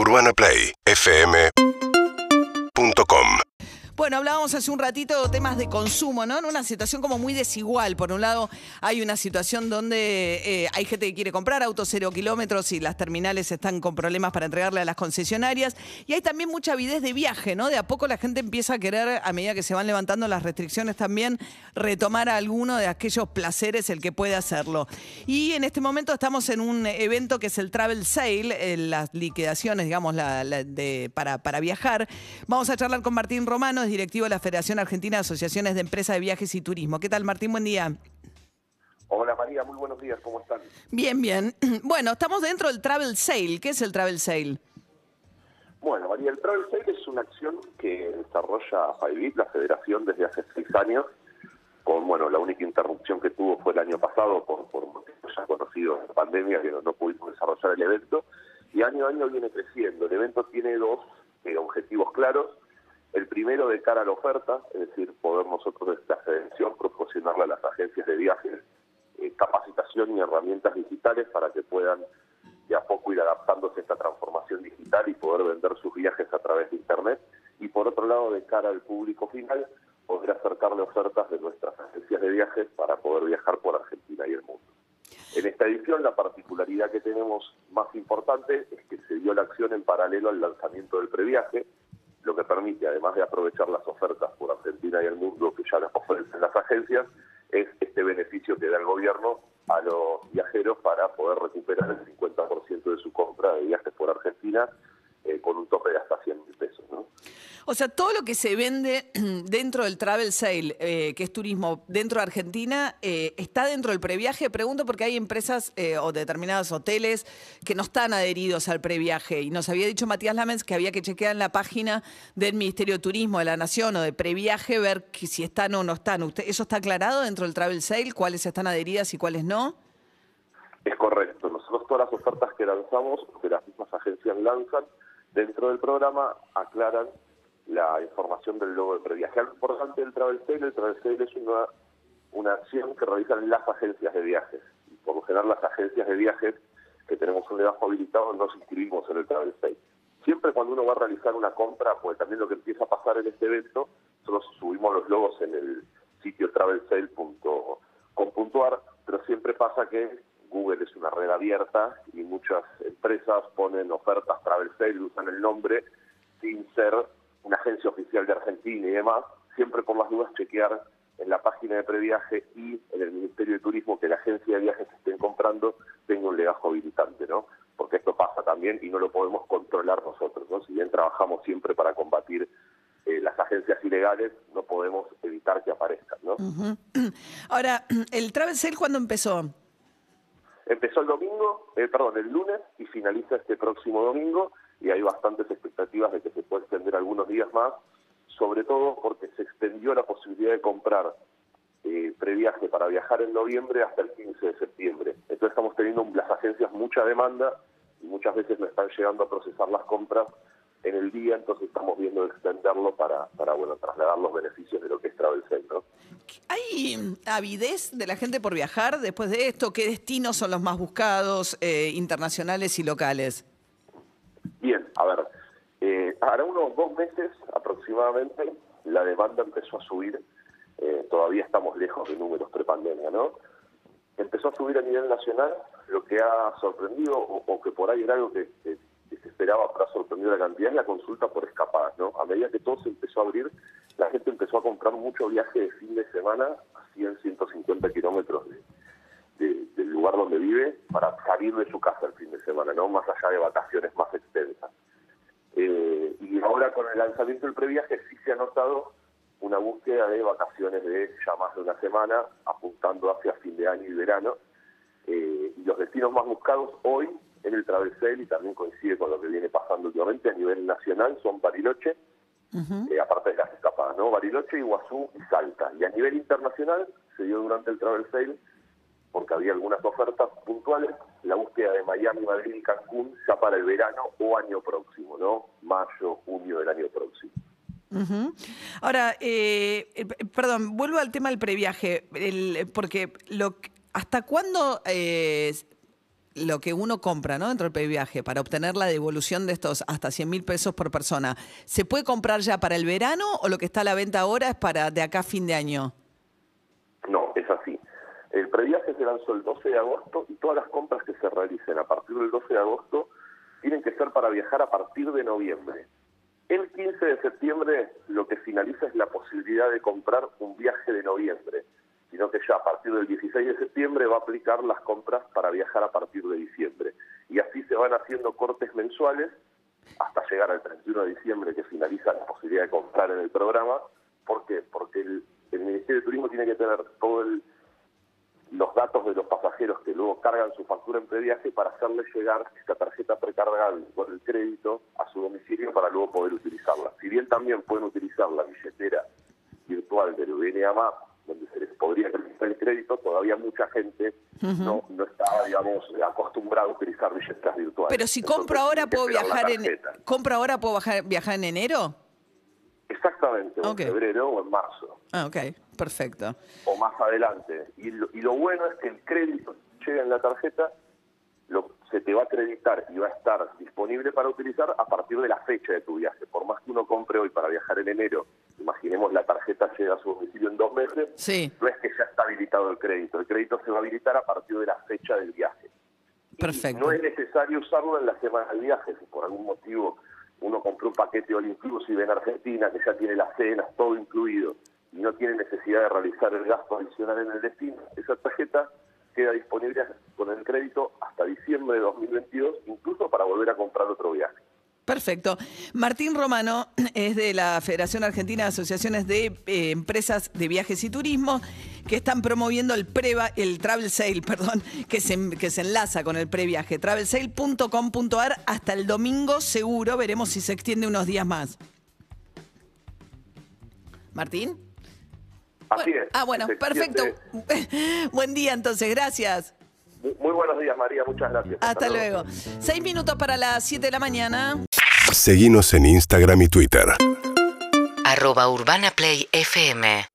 UrbanaPlayFM.com Bueno, hablábamos hace un ratito de temas de consumo, ¿no? En una situación como muy desigual. Por un lado, hay una situación donde eh, hay gente que quiere comprar autos cero kilómetros y las terminales están con problemas para entregarle a las concesionarias. Y hay también mucha avidez de viaje, ¿no? De a poco la gente empieza a querer, a medida que se van levantando las restricciones también, retomar alguno de aquellos placeres el que puede hacerlo. Y en este momento estamos en un evento que es el Travel Sale, eh, las liquidaciones, digamos, la- la de, para, para viajar. Vamos a charlar con Martín Romano, directivo de la Federación Argentina de Asociaciones de Empresas de Viajes y Turismo. ¿Qué tal, Martín? Buen día. Hola María, muy buenos días, ¿cómo están? Bien, bien. Bueno, estamos dentro del Travel Sale. ¿Qué es el Travel Sale? Bueno, María, el Travel Sale es una acción que desarrolla FAIBIT, la federación, desde hace seis años, con, bueno, la única interrupción que tuvo fue el año pasado por, por motivos ya conocidos de pandemia, que no, no pudimos desarrollar el evento, y año a año viene creciendo. El evento tiene dos eh, objetivos claros. El primero de cara a la oferta, es decir, poder nosotros desde la federación proporcionarle a las agencias de viajes eh, capacitación y herramientas digitales para que puedan de a poco ir adaptándose a esta transformación digital y poder vender sus viajes a través de Internet. Y por otro lado, de cara al público final, poder acercarle ofertas de nuestras agencias de viajes para poder viajar por Argentina y el mundo. En esta edición, la particularidad que tenemos más importante es que se dio la acción en paralelo al lanzamiento del previaje, lo que permite, además de aprovechar las ofertas por Argentina y el mundo que ya las ofrecen las agencias, es este beneficio que da el gobierno a los viajeros para poder recuperar el 50% de su compra de viajes por Argentina eh, con un tope de hasta 100 mil pesos. ¿no? O sea, todo lo que se vende dentro del Travel Sale, eh, que es turismo dentro de Argentina, eh, está dentro del previaje. Pregunto porque hay empresas eh, o determinados hoteles que no están adheridos al previaje. Y nos había dicho Matías Lamens que había que chequear en la página del Ministerio de Turismo de la Nación o de previaje, ver si están o no están. ¿Usted, ¿Eso está aclarado dentro del Travel Sale? ¿Cuáles están adheridas y cuáles no? Es correcto. Nosotros todas las ofertas que lanzamos, que las mismas agencias lanzan, dentro del programa aclaran la información del logo de previaje. Algo importante del Travel Sale, el Travel Sale es una, una acción que realizan las agencias de viajes. Y por lo general las agencias de viajes que tenemos un legajo habilitado nos inscribimos en el Travel Sale. Siempre cuando uno va a realizar una compra, pues también lo que empieza a pasar en este evento, nosotros subimos los logos en el sitio travelsale.com.ar, pero siempre pasa que Google es una red abierta y muchas empresas ponen ofertas Travel Sale, usan el nombre sin ser una agencia oficial de Argentina y demás, siempre por las dudas chequear en la página de previaje y en el Ministerio de Turismo que la agencia de viajes que estén comprando tenga un legajo habilitante, ¿no? Porque esto pasa también y no lo podemos controlar nosotros, ¿no? Si bien trabajamos siempre para combatir eh, las agencias ilegales, no podemos evitar que aparezcan, ¿no? Ahora, ¿el Travel Sale cuándo empezó? Empezó el domingo, eh, perdón, el lunes y finaliza este próximo domingo y hay bastantes expectativas de que se pueda extender algunos días más, sobre todo porque se extendió la posibilidad de comprar eh, previaje para viajar en noviembre hasta el 15 de septiembre. Entonces estamos teniendo las agencias mucha demanda y muchas veces no están llegando a procesar las compras en el día, entonces estamos viendo de extenderlo para, para bueno, trasladar los beneficios de lo que es Travel ¿no? ¿Hay avidez de la gente por viajar después de esto? ¿Qué destinos son los más buscados, eh, internacionales y locales? A ver, eh, hará unos dos meses aproximadamente la demanda empezó a subir, eh, todavía estamos lejos de números prepandemia, ¿no? Empezó a subir a nivel nacional, lo que ha sorprendido, o, que por ahí era algo que, se esperaba para sorprender la cantidad, es la consulta por escapadas, ¿no? A medida que todo se empezó a abrir, la gente empezó a comprar mucho viaje de fin de semana a 100, 150 kilómetros de, de- del lugar donde vive para salir de su casa el fin de semana, ¿no? Más allá de vacaciones más extensas. Eh, y ahora con el lanzamiento del previaje sí se ha notado una búsqueda de vacaciones de ya más de una semana, apuntando hacia fin de año y verano. Eh, y los destinos más buscados hoy en el Travel Sale, y también coincide con lo que viene pasando últimamente a nivel nacional, son Bariloche, eh, aparte de las escapadas, ¿no? Bariloche, Iguazú y Salta. Y a nivel internacional se dio durante el Travel Sale, porque había algunas ofertas puntuales, la búsqueda de Miami, Madrid y Cancún ya para el verano o año próximo, ¿no? Mayo, junio del año próximo. Ahora, eh, eh, perdón, vuelvo al tema del previaje, el- porque lo, ¿hasta cuándo eh, lo que uno compra, ¿no? Dentro del previaje, para obtener la devolución de estos hasta 100 mil pesos por persona, ¿se puede comprar ya para el verano o lo que está a la venta ahora es para de acá a fin de año? No, es así. El previaje se lanzó el 12 de agosto y todas las compras que se realicen a partir del 12 de agosto tienen que ser para viajar a partir de noviembre. El 15 de septiembre lo que finaliza es la posibilidad de comprar un viaje de noviembre, sino que ya a partir del 16 de septiembre va a aplicar las compras para viajar a partir de diciembre. Y así se van haciendo cortes mensuales hasta llegar al 31 de diciembre que finaliza la posibilidad de comprar en el programa. ¿Por qué? Porque el, el Ministerio de Turismo tiene que tener todo el los datos de los pasajeros que luego cargan su factura en previaje para hacerles llegar esta tarjeta precargable con el crédito a su domicilio para luego poder utilizarla. Si bien también pueden utilizar la billetera virtual del Map, donde se les podría acreditar el crédito, todavía mucha gente no, no estaba, digamos, acostumbrada a utilizar billeteras virtuales. Pero si compro ahora, ¿puedo viajar en compro ahora puedo viajar, viajar en enero? Exactamente, en febrero o en marzo. Ah, ok, perfecto. O más adelante. Y lo, y lo bueno es que el crédito llega en la tarjeta, lo, se te va a acreditar y va a estar disponible para utilizar a partir de la fecha de tu viaje. Por más que uno compre hoy para viajar en enero, imaginemos la tarjeta llega a su domicilio en dos meses, sí. no es que ya está habilitado el crédito. El crédito se va a habilitar a partir de la fecha del viaje. Perfecto. no es necesario usarlo en la semana del viaje, si por algún motivo uno compró un paquete all inclusive en Argentina que ya tiene las cenas, todo incluido, y no tiene necesidad de realizar el gasto adicional en el destino, esa tarjeta queda disponible con el crédito hasta diciembre de 2022, incluso para volver a comprar otro viaje. Perfecto. Martín Romano es de la Federación Argentina de Asociaciones de eh, Empresas de Viajes y Turismo que están promoviendo el preva, el travel sale, perdón, que se, que se enlaza con el previaje. Travelsale.com.ar hasta el domingo seguro. Veremos si se extiende unos días más. Martín. Así es. Ah, bueno, perfecto. Buen día entonces, gracias. Muy, buenos días, María. Muchas gracias. Hasta, luego. Seis minutos para las siete de la mañana. Seguimos en Instagram y Twitter. Arroba Urbana Play FM.